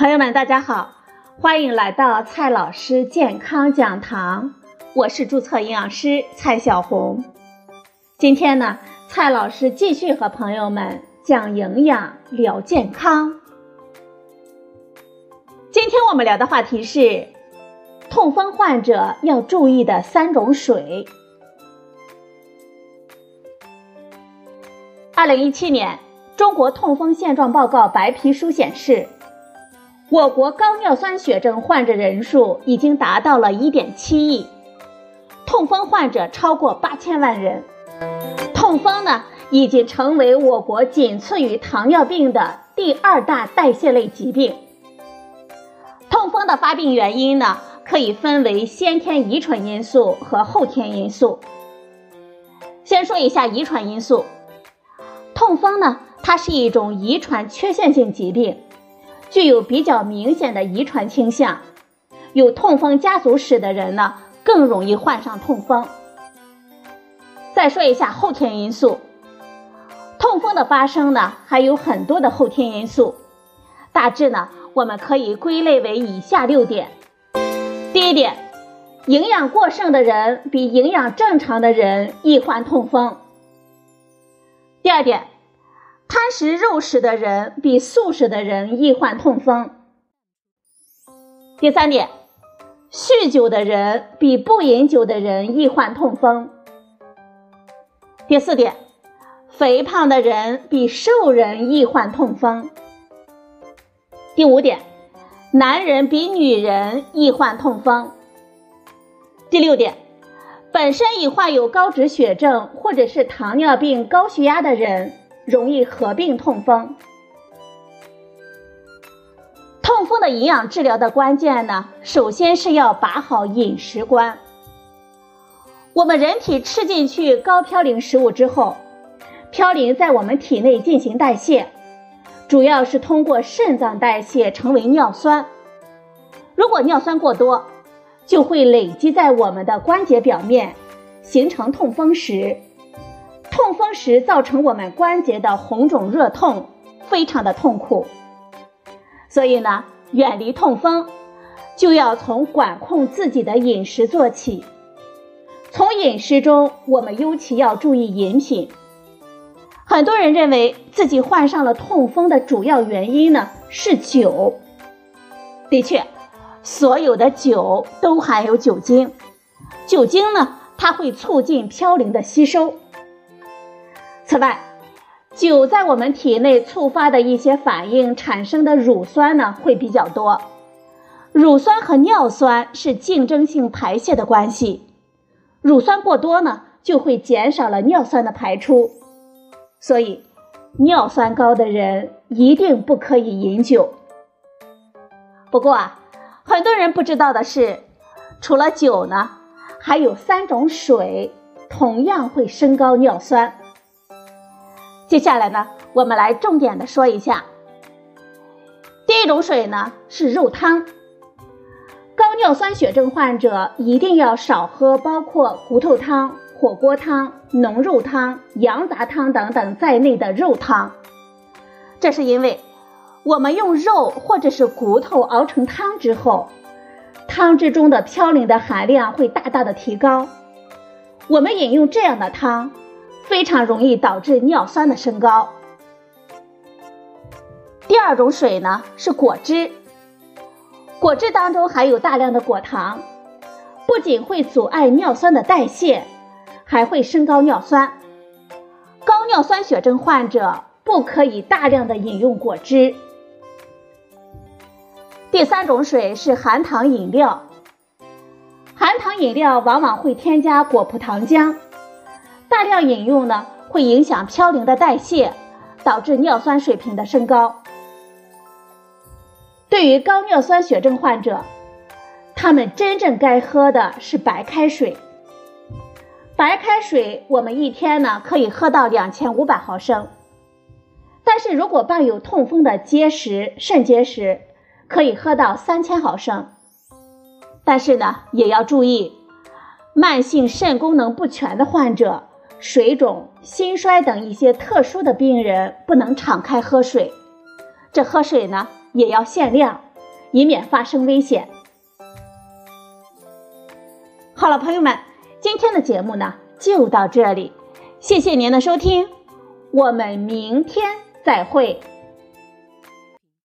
朋友们，大家好，欢迎来到蔡老师健康讲堂，我是注册营养师蔡小红。今天呢，蔡老师继续和朋友们讲营养聊健康。今天我们聊的话题是痛风患者要注意的三种水。二零一七年《中国痛风现状报告》白皮书显示，我国高尿酸血症患者人数已经达到了一点七亿，痛风患者超过八千万人。痛风呢，已经成为我国仅次于糖尿病的第二大代谢类疾病。痛风的发病原因呢，可以分为先天遗传因素和后天因素。先说一下遗传因素，痛风呢，它是一种遗传缺陷性疾病，具有比较明显的遗传倾向，有痛风家族史的人呢，更容易患上痛风。再说一下后天因素，痛风的发生呢，还有很多的后天因素，大致呢，我们可以归类为以下六点。第一点，营养过剩的人比营养正常的人易患痛风。第二点，贪食肉食的人比素食的人易患痛风。第三点，酗酒的人比不饮酒的人易患痛风。第四点，肥胖的人比瘦人易患痛风。第五点，男人比女人易患痛风。第六点，本身已患有高脂血症或者是糖尿病、高血压的人容易合并痛风。痛风的营养治疗的关键呢，首先是要把好饮食关。我们人体吃进去高嘌呤食物之后，嘌呤在我们体内进行代谢，主要是通过肾脏代谢成为尿酸。如果尿酸过多，就会累积在我们的关节表面，形成痛风石。痛风时造成我们关节的红肿热痛，非常的痛苦。所以呢，远离痛风，就要从管控自己的饮食做起。从饮食中，我们尤其要注意饮品。很多人认为自己患上了痛风的主要原因呢是酒。的确，所有的酒都含有酒精，酒精呢它会促进嘌呤的吸收。此外，酒在我们体内触发的一些反应产生的乳酸呢会比较多。乳酸和尿酸是竞争性排泄的关系。乳酸过多呢，就会减少了尿酸的排出，所以尿酸高的人一定不可以饮酒。不过啊，很多人不知道的是，除了酒呢，还有三种水同样会升高尿酸。接下来呢，我们来重点的说一下。第一种水呢是肉汤。高尿酸血症患者一定要少喝包括骨头汤、火锅汤、浓肉汤、羊杂汤等等在内的肉汤。这是因为，我们用肉或者是骨头熬成汤之后，汤汁中的嘌呤的含量会大大的提高。我们饮用这样的汤，非常容易导致尿酸的升高。第二种水呢是果汁。果汁当中含有大量的果糖，不仅会阻碍尿酸的代谢，还会升高尿酸。高尿酸血症患者不可以大量的饮用果汁。第三种水是含糖饮料，含糖饮料往往会添加果葡糖浆，大量饮用呢会影响嘌呤的代谢，导致尿酸水平的升高。对于高尿酸血症患者，他们真正该喝的是白开水。白开水我们一天呢可以喝到两千五百毫升，但是如果伴有痛风的结石、肾结石，可以喝到三千毫升。但是呢也要注意，慢性肾功能不全的患者、水肿、心衰等一些特殊的病人不能敞开喝水。这喝水呢。也要限量。以免发生危险。好了，朋友们，今天的节目呢就到这里，谢谢您的收听，我们明天再会。